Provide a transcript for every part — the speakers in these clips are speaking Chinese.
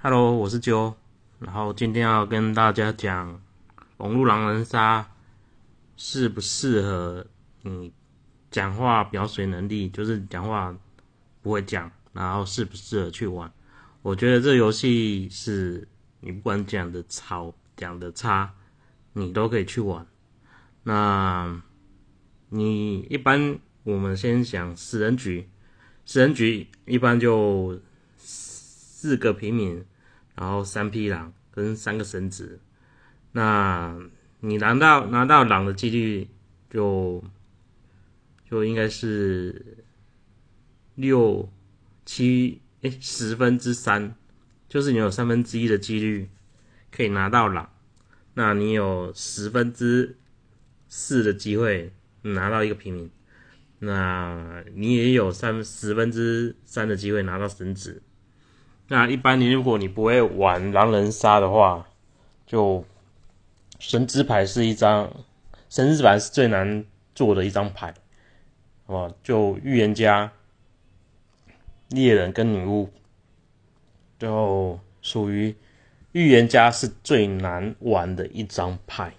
Hello，我是啾，然后今天要跟大家讲网络狼人杀适不适合你讲话表水能力，就是讲话不会讲，然后适不适合去玩？我觉得这游戏是你不管讲的吵，讲的差，你都可以去玩。那你一般我们先讲死人局，死人局一般就。四个平民，然后三匹狼跟三个神子，那你拿到拿到狼的几率就就应该是六七哎十分之三，就是你有三分之一的几率可以拿到狼，那你有十分之四的机会拿到一个平民，那你也有三十分之三的机会拿到神子。那一般你如果你不会玩狼人杀的话，就神之牌是一张，神之牌是最难做的一张牌，哦，就预言家、猎人跟女巫，就属于预言家是最难玩的一张牌，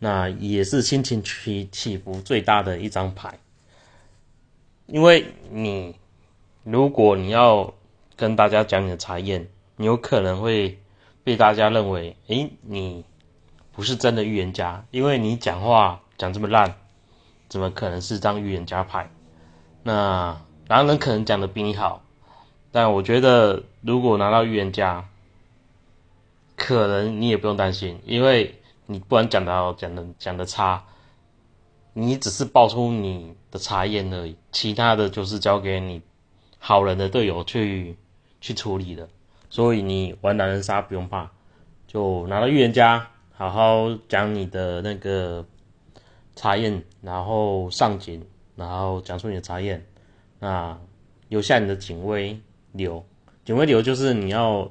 那也是心情起起伏最大的一张牌，因为你如果你要。跟大家讲你的查验，你有可能会被大家认为，诶，你不是真的预言家，因为你讲话讲这么烂，怎么可能是张预言家牌？那狼人可能讲的比你好，但我觉得如果拿到预言家，可能你也不用担心，因为你不管讲的，讲的讲的差，你只是爆出你的查验而已，其他的就是交给你好人的队友去。去处理的，所以你玩狼人杀不用怕，就拿到预言家，好好讲你的那个查验，然后上警，然后讲出你的查验，那留下你的警卫流，警卫流就是你要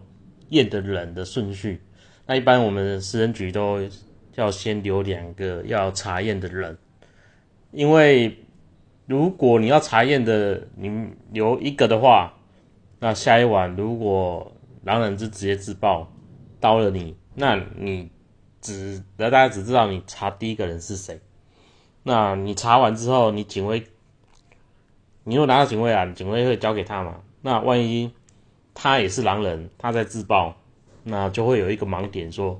验的人的顺序，那一般我们食人局都要先留两个要查验的人，因为如果你要查验的你留一个的话。那下一晚，如果狼人就直接自爆刀了你，那你只那大家只知道你查第一个人是谁。那你查完之后，你警卫，你如果拿到警卫啊，警卫会交给他嘛？那万一他也是狼人，他在自爆，那就会有一个盲点，说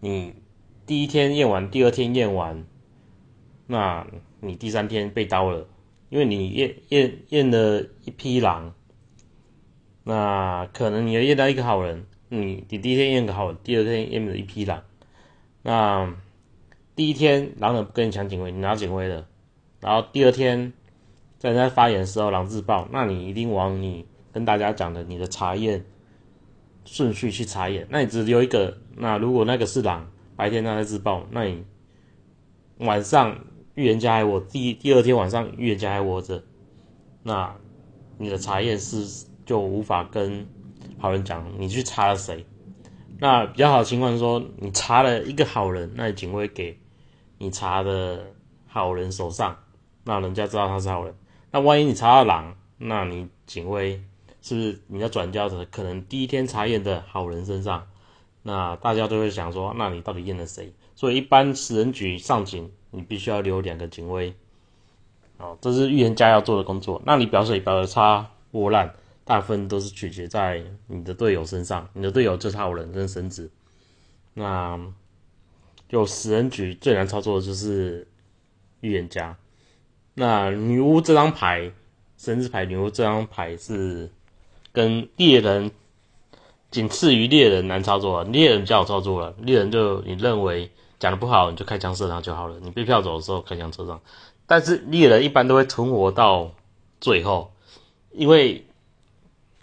你第一天验完，第二天验完，那你第三天被刀了，因为你验验验了一批狼。那可能你要验到一个好人，你你第一天验个好人，第二天验了一批狼。那第一天狼人不跟你抢警徽，你拿警徽的，然后第二天在人家发言的时候狼自爆，那你一定往你跟大家讲的你的查验顺序去查验。那你只留一个，那如果那个是狼，白天他在自爆，那你晚上预言家还活，第第二天晚上预言家还活着，那你的查验是。就无法跟好人讲你去查了谁。那比较好的情况是说，你查了一个好人，那警卫给你查的好人手上，那人家知道他是好人。那万一你查到狼，那你警卫是不是你要转交的？可能第一天查验的好人身上，那大家都会想说，那你到底验了谁？所以一般死人局上警，你必须要留两个警卫。哦，这是预言家要做的工作。那你表水表的差破烂。大部分都是取决在你的队友身上，你的队友就是好人跟神子。那就死人局最难操作的就是预言家。那女巫这张牌，神子牌女巫这张牌是跟猎人仅次于猎人难操作，猎人比较好操作了。猎人就你认为讲的不好，你就开枪射他就好了。你被票走的时候开枪射上，但是猎人一般都会存活到最后，因为。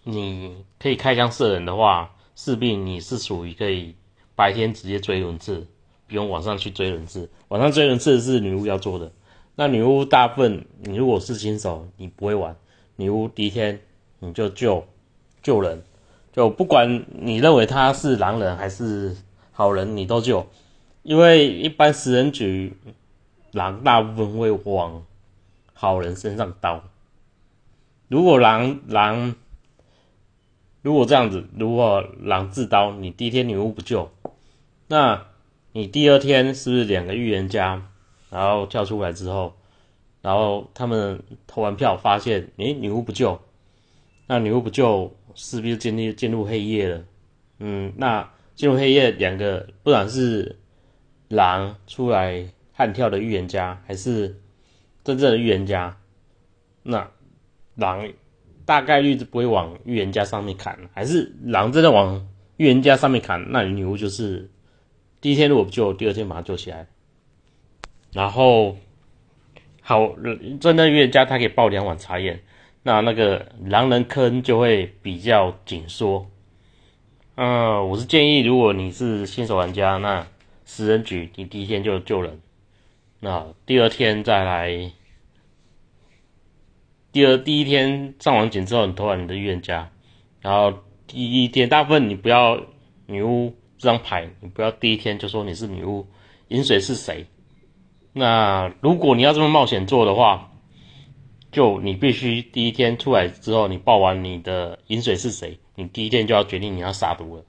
你可以开枪射人的话，势必你是属于可以白天直接追轮次，不用晚上去追轮次。晚上追轮次是女巫要做的。那女巫大部分，你如果是新手，你不会玩女巫，第一天你就救救人，就不管你认为他是狼人还是好人，你都救，因为一般食人局狼大部分会往好人身上刀。如果狼狼。如果这样子，如果狼自刀，你第一天女巫不救，那你第二天是不是两个预言家，然后跳出来之后，然后他们投完票发现，诶，女巫不救，那女巫不救，势必就进入进入黑夜了。嗯，那进入黑夜，两个不管是狼出来悍跳的预言家，还是真正的预言家，那狼。大概率是不会往预言家上面砍，还是狼真的往预言家上面砍？那女巫就是第一天如果不救，第二天把它救起来。然后好，真的预言家他可以爆两碗茶叶，那那个狼人坑就会比较紧缩。嗯，我是建议，如果你是新手玩家，那十人局你第一天就救人，那第二天再来。第二第一天上完警之后，你投完你的预言家，然后第一天大部分你不要女巫这张牌，你不要第一天就说你是女巫，饮水是谁？那如果你要这么冒险做的话，就你必须第一天出来之后，你报完你的饮水是谁，你第一天就要决定你要杀毒了。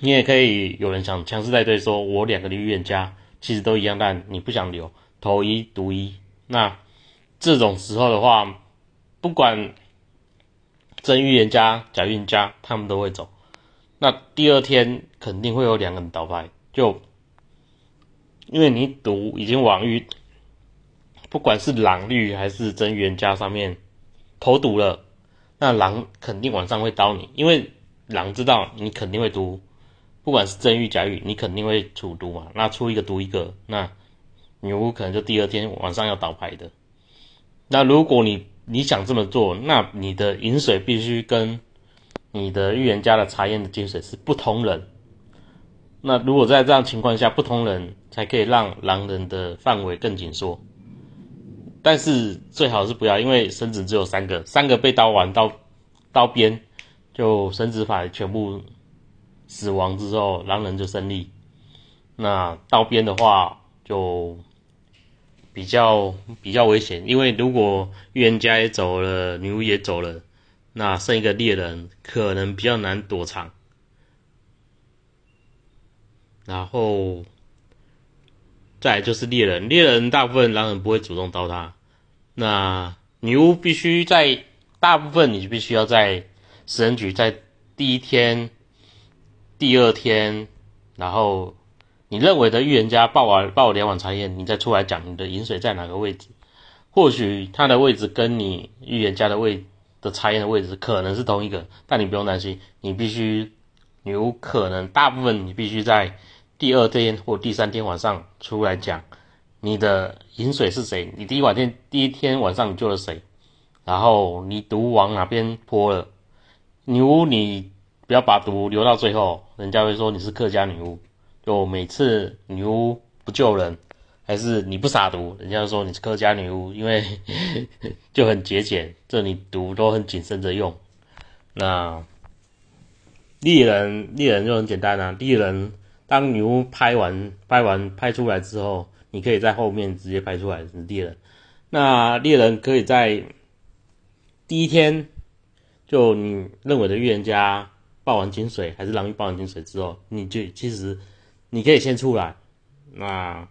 你也可以有人想强势带队，说我两个预言家其实都一样，但你不想留，投一毒一，那。这种时候的话，不管真预言家、假预言家，他们都会走。那第二天肯定会有两个人倒牌，就因为你赌已经往预，不管是狼绿还是真预言家上面投赌了，那狼肯定晚上会刀你，因为狼知道你肯定会赌，不管是真预假预，你肯定会出毒嘛。那出一个毒一个，那女巫可能就第二天晚上要倒牌的。那如果你你想这么做，那你的饮水必须跟你的预言家的查验的金水是不同人。那如果在这样情况下，不同人才可以让狼人的范围更紧缩。但是最好是不要，因为神子只有三个，三个被刀完刀刀边，就神子法全部死亡之后，狼人就胜利。那刀边的话就。比较比较危险，因为如果预言家也走了，女巫也走了，那剩一个猎人可能比较难躲藏。然后再就是猎人，猎人大部分狼人不会主动刀他，那女巫必须在大部分你就必须要在食人局在第一天、第二天，然后。你认为的预言家报完报两碗茶叶，你再出来讲你的饮水在哪个位置？或许他的位置跟你预言家的位的茶叶的位置可能是同一个，但你不用担心，你必须有可能大部分你必须在第二天或第三天晚上出来讲你的饮水是谁，你第一晚天第一天晚上你救了谁，然后你毒往哪边泼了？女巫你不要把毒留到最后，人家会说你是客家女巫。就每次女巫不救人，还是你不撒毒，人家说你是客家女巫，因为 就很节俭，这你毒都很谨慎着用。那猎人猎人就很简单啊，猎人当女巫拍完拍完拍出来之后，你可以在后面直接拍出来是猎人。那猎人可以在第一天就你认为的预言家爆完金水，还是狼鱼爆完金水之后，你就其实。你可以先出来，那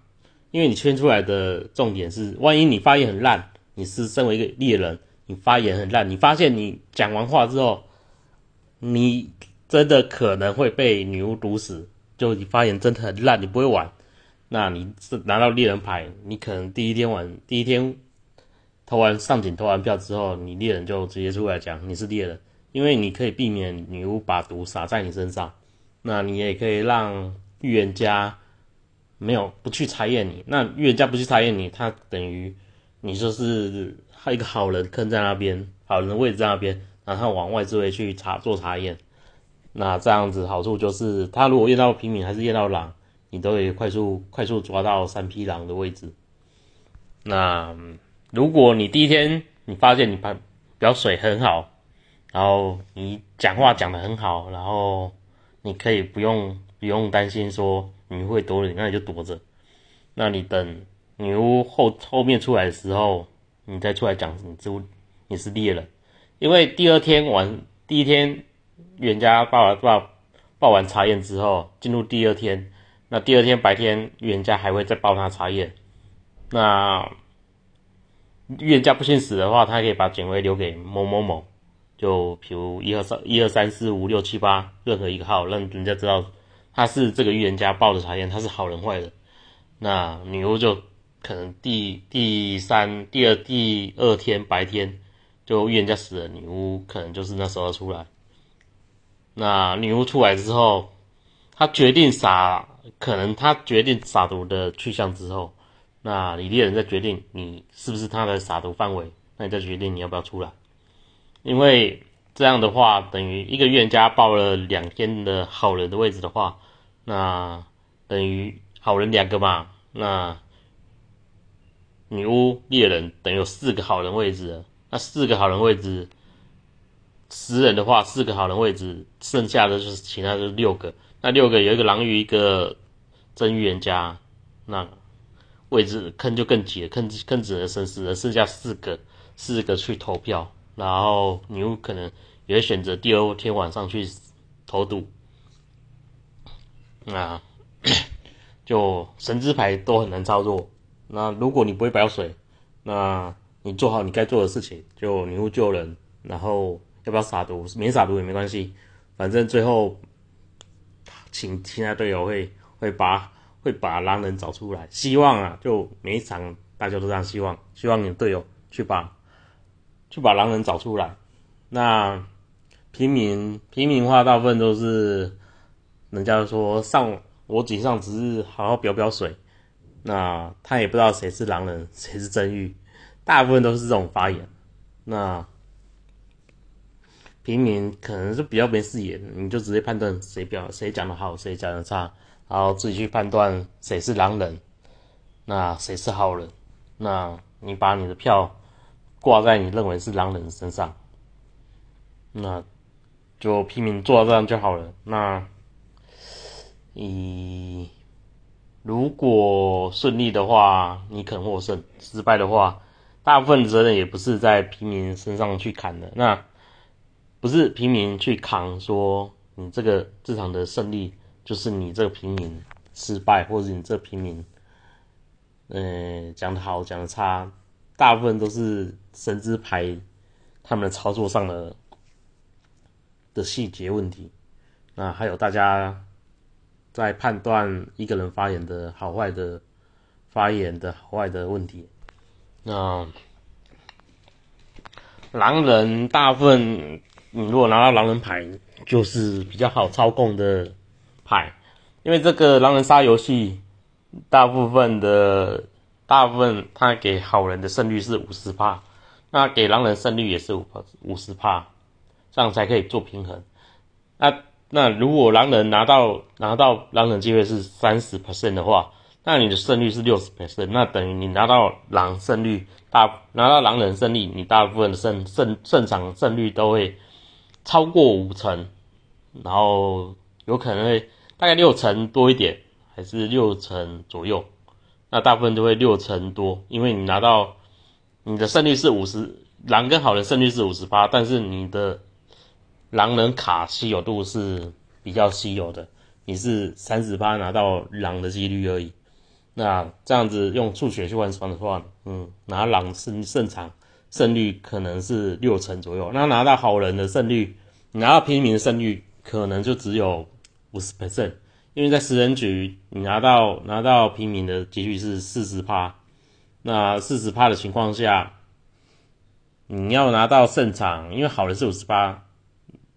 因为你圈出来的重点是，万一你发言很烂，你是身为一个猎人，你发言很烂，你发现你讲完话之后，你真的可能会被女巫毒死，就你发言真的很烂，你不会玩，那你是拿到猎人牌，你可能第一天玩第一天投完上警投完票之后，你猎人就直接出来讲你是猎人，因为你可以避免女巫把毒撒在你身上，那你也可以让。预言家没有不去查验你，那预言家不去查验你，他等于你就是一个好人坑在那边，好人的位置在那边，然后往外置位去查做查验。那这样子好处就是，他如果验到平民还是验到狼，你都可以快速快速抓到三匹狼的位置。那如果你第一天你发现你排表水很好，然后你讲话讲的很好，然后你可以不用。不用担心说你会躲你，那你就躲着。那你等女巫后后面出来的时候，你再出来讲你之你是猎人，因为第二天晚第一天预言家报完报报完查验之后，进入第二天，那第二天白天预言家还会再报他查验。那预言家不信死的话，他可以把警徽留给某某某，就比如一二三一二三四五六七八任何一个号，让人家知道他是这个预言家报的查验，他是好人坏人。那女巫就可能第第三、第二、第二天白天，就预言家死了，女巫可能就是那时候出来。那女巫出来之后，她决定撒，可能她决定撒毒的去向之后，那你猎人再决定你是不是他的撒毒范围，那你再决定你要不要出来。因为这样的话，等于一个预言家报了两天的好人的位置的话，那等于。好人两个嘛，那女巫猎人等于有四个好人位置，那四个好人位置，十人的话四个好人位置，剩下的就是其他就是六个，那六个有一个狼鱼一个真预言家，那位置坑就更挤了，坑坑只能剩四人，剩下四个四个去投票，然后女巫可能也会选择第二天晚上去投赌，啊。就神之牌都很难操作。那如果你不会摆水，那你做好你该做的事情，就女巫救人，然后要不要撒毒？没撒毒也没关系，反正最后请其他队友会会把会把狼人找出来。希望啊，就每一场大家都这样希望，希望你的队友去把去把狼人找出来。那平民平民化大部分都是人家说上。逻辑上只是好好表表水，那他也不知道谁是狼人，谁是真玉，大部分都是这种发言。那平民可能是比较没视野，你就直接判断谁表谁讲的好，谁讲的差，然后自己去判断谁是狼人，那谁是好人，那你把你的票挂在你认为是狼人身上，那就平民做到这样就好了。那。你如果顺利的话，你可能获胜；失败的话，大部分责任也不是在平民身上去砍的。那不是平民去扛，说你这个这场的胜利就是你这个平民失败，或者你这平民，呃，讲的好讲的差，大部分都是神之牌他们的操作上的的细节问题。那还有大家。在判断一个人发言的好坏的发言的好坏的问题，那狼人大部分，你如果拿到狼人牌，就是比较好操控的牌，因为这个狼人杀游戏，大部分的大部分他给好人的胜率是五十帕，那给狼人胜率也是五五十帕，这样才可以做平衡，那。那如果狼人拿到拿到狼人机会是三十 percent 的话，那你的胜率是六十 percent，那等于你拿到狼胜率大拿到狼人胜利，你大部分的胜胜胜场胜率都会超过五成，然后有可能会大概六成多一点，还是六成左右，那大部分都会六成多，因为你拿到你的胜率是五十，狼跟好人胜率是五十八，但是你的。狼人卡稀有度是比较稀有的，你是三十八拿到狼的几率而已。那这样子用数学去换算的话，嗯，拿狼胜胜场胜率可能是六成左右。那拿到好人的胜率，拿到平民的胜率可能就只有五十 percent，因为在十人局你拿到拿到平民的几率是四十趴。那四十趴的情况下，你要拿到胜场，因为好人是五十八。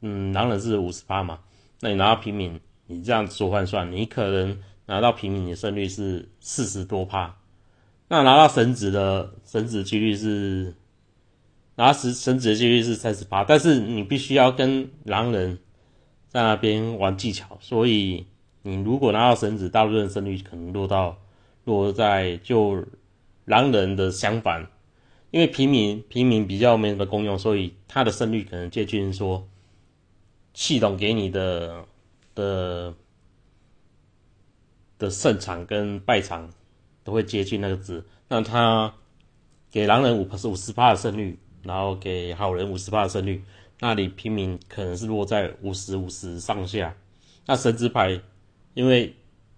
嗯，狼人是五十八嘛？那你拿到平民，你这样做换算，你可能拿到平民的胜率是四十多趴。那拿到神子的神子几率是拿神神子的几率是三十八，但是你必须要跟狼人在那边玩技巧，所以你如果拿到神子，大部分胜率可能落到落在就狼人的相反，因为平民平民比较没什么功用，所以他的胜率可能接近说。系统给你的的的胜场跟败场都会接近那个值，那他给狼人五是五十八的胜率，然后给好人五十八的胜率，那你平民可能是落在五十五十上下。那神之牌，因为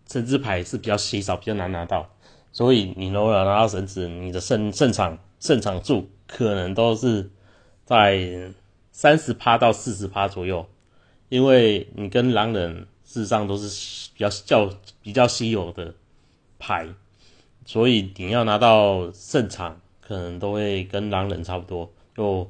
神之牌是比较稀少，比较难拿到，所以你如果拿到神子，你的胜胜场胜场数可能都是在三十趴到四十趴左右，因为你跟狼人事实上都是比较较比较稀有的牌，所以你要拿到胜场。可能都会跟狼人差不多，就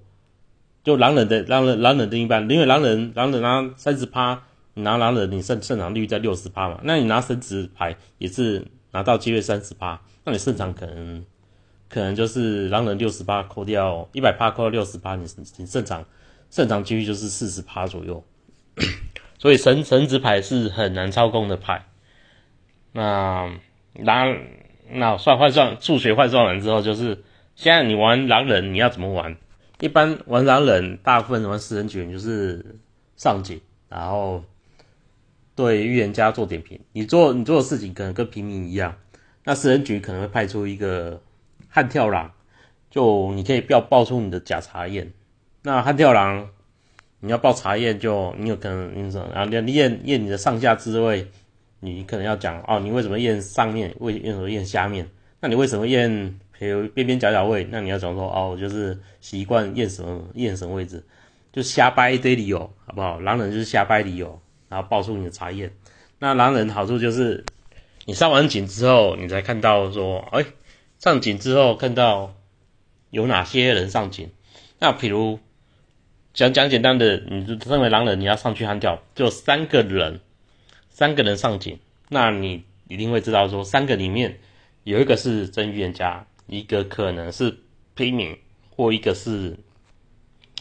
就狼人的狼人狼人的一般，因为狼人狼人拿三十趴，你拿狼人你胜胜场率在六十趴嘛，那你拿神职牌也是拿到机会三十趴，那你胜场可能可能就是狼人六十八扣掉一百趴扣掉六十八，你你胜场胜场几率就是四十趴左右，所以神神职牌是很难操控的牌，那拿那算换算数学换算完之后就是。现在你玩狼人，你要怎么玩？一般玩狼人，大部分玩食人局就是上警，然后对预言家做点评。你做你做的事情可能跟平民一样，那食人局可能会派出一个悍跳狼，就你可以不要爆出你的假查验。那悍跳狼，你要报茶叶，就你有可能你什么？然后你验验你的上下滋味，你可能要讲哦，你为什么验上面？为为什么验下面？那你为什么验？还有边边角角位，那你要讲说哦，我就是习惯验什么验什么位置，就瞎掰一堆理由，好不好？狼人就是瞎掰理由，然后报出你的茶叶。那狼人好处就是，你上完井之后，你才看到说，哎，上井之后看到有哪些人上井。那比如讲讲简单的，你就身为狼人，你要上去悍跳，就三个人，三个人上井，那你一定会知道说，三个里面有一个是真预言家。一个可能是平民，或一个是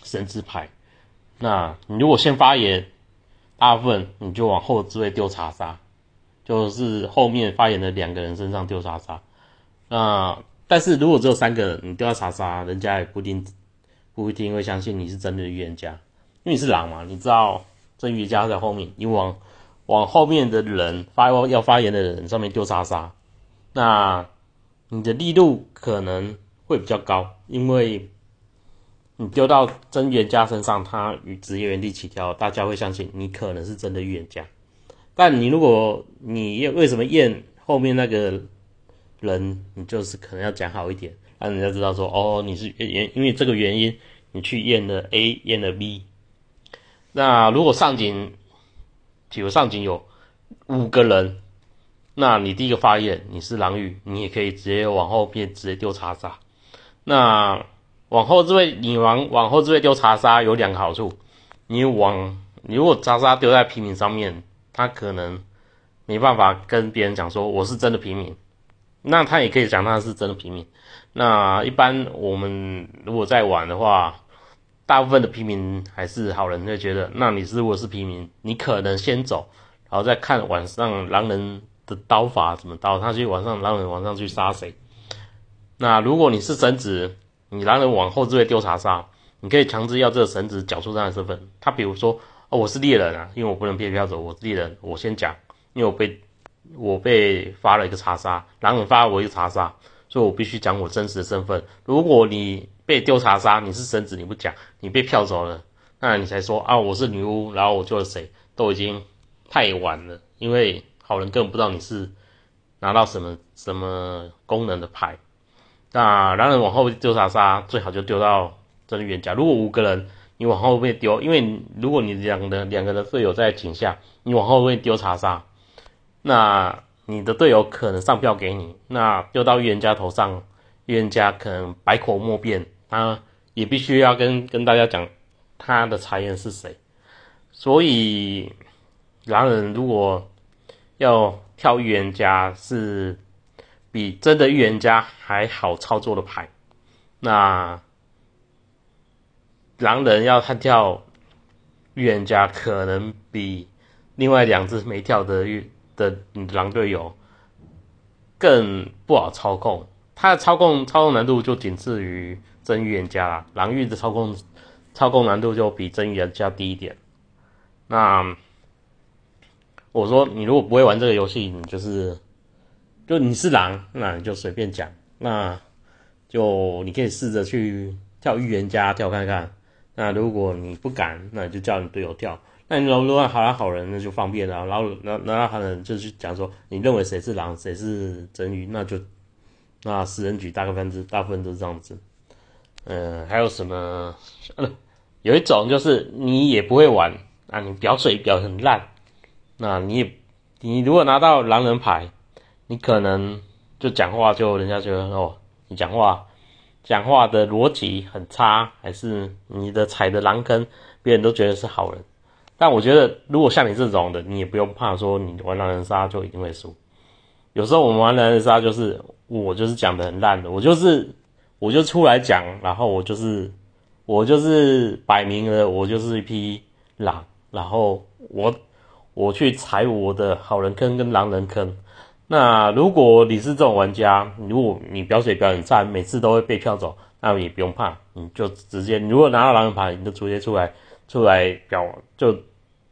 神之牌。那你如果先发言，大部分你就往后置位丢查杀，就是后面发言的两个人身上丢查杀。那但是如果只有三个人，你丢到查杀，人家也不一定不一定会相信你是真的预言家，因为你是狼嘛，你知道真预言家在后面，你往往后面的人发要发言的人上面丢沙沙，那。你的力度可能会比较高，因为你丢到真预言家身上，他与职业原地起跳，大家会相信你可能是真的预言家。但你如果你为什么验后面那个人，你就是可能要讲好一点，让人家知道说，哦，你是原因为这个原因，你去验了 A，验了 B。那如果上井，比如上井有五个人。那你第一个发言你是狼语，你也可以直接往后变，直接丢查杀。那往后这位你往往后这位丢查杀有两个好处，你往你如果查杀丢在平民上面，他可能没办法跟别人讲说我是真的平民，那他也可以讲他是真的平民。那一般我们如果在玩的话，大部分的平民还是好人，会觉得那你如果是平民，你可能先走，然后再看晚上狼人。的刀法怎么刀？他去晚上，狼人往上去杀谁？那如果你是神子，你狼人往后置位丢查杀，你可以强制要这个神子缴出这样的身份。他比如说，哦，我是猎人啊，因为我不能被票走，我是猎人，我先讲，因为我被我被发了一个查杀，狼人发了我一个查杀，所以我必须讲我真实的身份。如果你被丢查杀，你是神子，你不讲，你被票走了，那你才说啊，我是女巫，然后我救了谁，都已经太晚了，因为。好人根本不知道你是拿到什么什么功能的牌，那狼人往后丢查杀，最好就丢到真预言家。如果五个人，你往后面丢，因为如果你两个两个人队友在井下，你往后面丢查杀，那你的队友可能上票给你，那丢到预言家头上，预言家可能百口莫辩，他也必须要跟跟大家讲他的财言是谁。所以狼人如果要跳预言家是比真的预言家还好操作的牌。那狼人要他跳预言家，可能比另外两只没跳的预的狼队友更不好操控。他的操控操控难度就仅次于真预言家啦，狼预的操控操控难度就比真预言家低一点。那。我说，你如果不会玩这个游戏，你就是，就你是狼，那你就随便讲，那就你可以试着去跳预言家跳看看，那如果你不敢，那你就叫你队友跳。那你如果好人好人，那就方便了。然后那那好人就去讲说，你认为谁是狼，谁是真鱼，那就那十人局大概分之大部分都是这样子。嗯，还有什么？呃有一种就是你也不会玩啊，你表水表很烂，那你也你如果拿到狼人牌，你可能就讲话就人家觉得哦，你讲话讲话的逻辑很差，还是你的踩的狼坑，别人都觉得是好人。但我觉得，如果像你这种的，你也不用怕说你玩狼人杀就一定会输。有时候我们玩狼人杀就是我就是讲的很烂的，我就是我就出来讲，然后我就是我就是摆明了我就是一匹狼，然后我我去踩我的好人坑跟狼人坑。那如果你是这种玩家，如果你表水表演差，每次都会被票走，那也不用怕，你就直接如果拿到狼人牌，你就直接出来。出来表就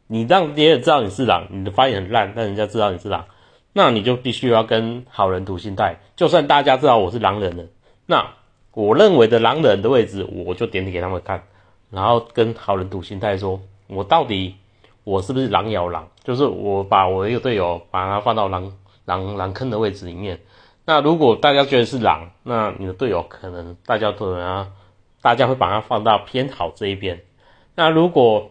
你让别人知道你是狼，你的发言很烂，但人家知道你是狼，那你就必须要跟好人赌心态。就算大家知道我是狼人了，那我认为的狼人的位置，我就点给他们看，然后跟好人赌心态，说我到底我是不是狼咬狼？就是我把我一个队友把他放到狼狼狼坑的位置里面。那如果大家觉得是狼，那你的队友可能大家都啊，大家会把他放到偏好这一边。那如果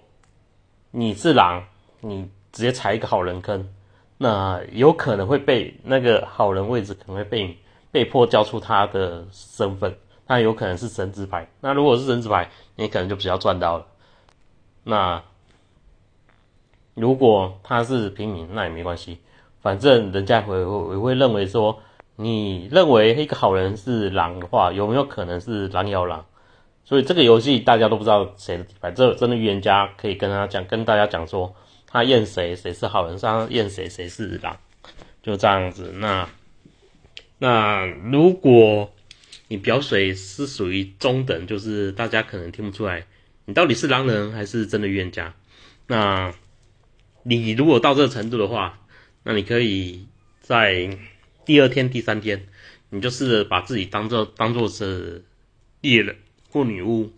你是狼，你直接踩一个好人坑，那有可能会被那个好人位置可能会被被迫交出他的身份，那有可能是神职牌。那如果是神职牌，你可能就比较赚到了。那如果他是平民，那也没关系，反正人家会会会认为说，你认为一个好人是狼的话，有没有可能是狼咬狼？所以这个游戏大家都不知道谁的底牌，这真的预言家可以跟他讲，跟大家讲说他验谁谁是好人，他验谁谁是狼，就这样子。那那如果你表水是属于中等，就是大家可能听不出来你到底是狼人还是真的预言家。那你如果到这个程度的话，那你可以在第二天、第三天，你就试着把自己当做当做是猎人。或女巫，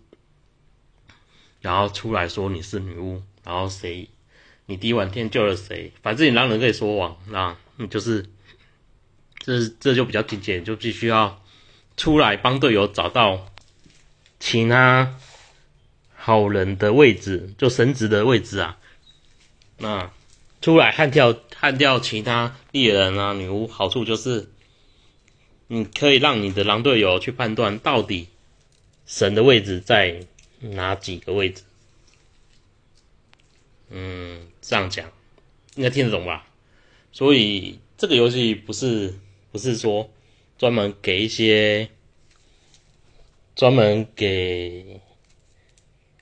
然后出来说你是女巫，然后谁，你第一晚天救了谁？反正你狼人可以说谎，那你就是，这这就比较精简，就必须要出来帮队友找到其他好人的位置，就神职的位置啊。那出来悍跳悍掉其他猎人啊、女巫，好处就是你可以让你的狼队友去判断到底。神的位置在哪几个位置？嗯，这样讲应该听得懂吧？所以这个游戏不是不是说专门给一些专门给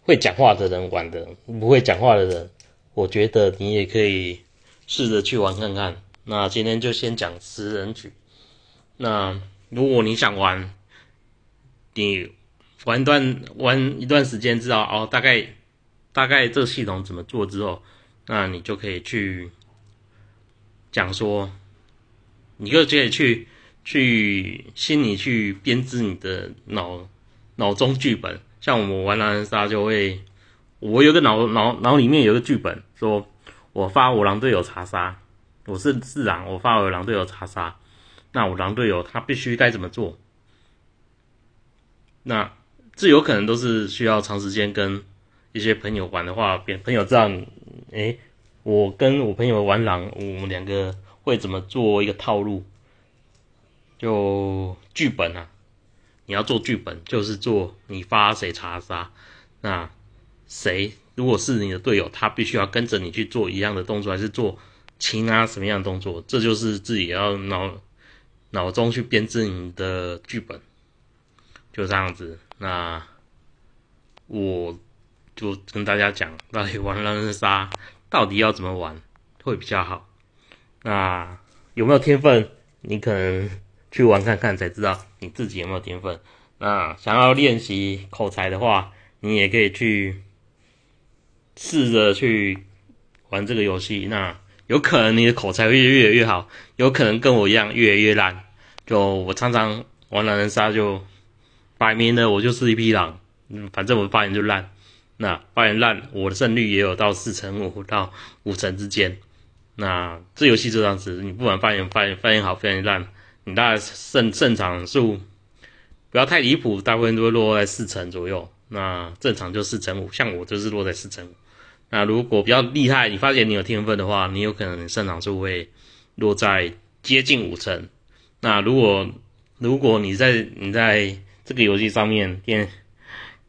会讲话的人玩的，不会讲话的人，我觉得你也可以试着去玩看看。那今天就先讲十人局。那如果你想玩，你。玩一段玩一段时间，知道哦，大概大概这个系统怎么做之后，那你就可以去讲说，你就可以去去心里去编织你的脑脑中剧本。像我们玩狼人杀就会，我有个脑脑脑里面有个剧本，说我发我狼队友查杀，我是四狼，我发我狼队友查杀，那我狼队友他必须该怎么做？那。这有可能都是需要长时间跟一些朋友玩的话，别朋友知道，哎，我跟我朋友玩狼，我们两个会怎么做一个套路？就剧本啊，你要做剧本，就是做你发谁查杀，那谁如果是你的队友，他必须要跟着你去做一样的动作，还是做其他什么样的动作？这就是自己要脑脑中去编制你的剧本，就这样子。那我就跟大家讲，到底玩狼人杀到底要怎么玩会比较好。那有没有天分？你可能去玩看看才知道你自己有没有天分。那想要练习口才的话，你也可以去试着去玩这个游戏。那有可能你的口才会越来越好，有可能跟我一样越来越烂。就我常常玩狼人杀就。摆明了我就是一匹狼，嗯，反正我发言就烂，那发言烂，我的胜率也有到四成五到五成之间。那这游戏就这样子，你不管发言发言发言好，发言烂，你大概胜胜场数不要太离谱，大部分都会落在四成左右。那正常就四成五，像我就是落在四成五。那如果比较厉害，你发现你有天分的话，你有可能胜场数会落在接近五成。那如果如果你在你在这个游戏上面电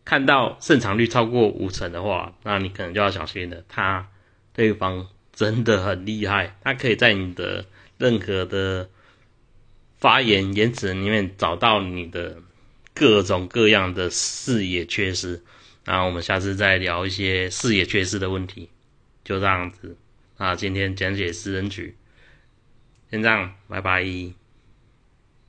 看到胜场率超过五成的话，那你可能就要小心了。他对方真的很厉害，他可以在你的任何的发言言辞里面找到你的各种各样的视野缺失。那我们下次再聊一些视野缺失的问题，就这样子。那今天讲解《诗人局》，先这样，拜拜。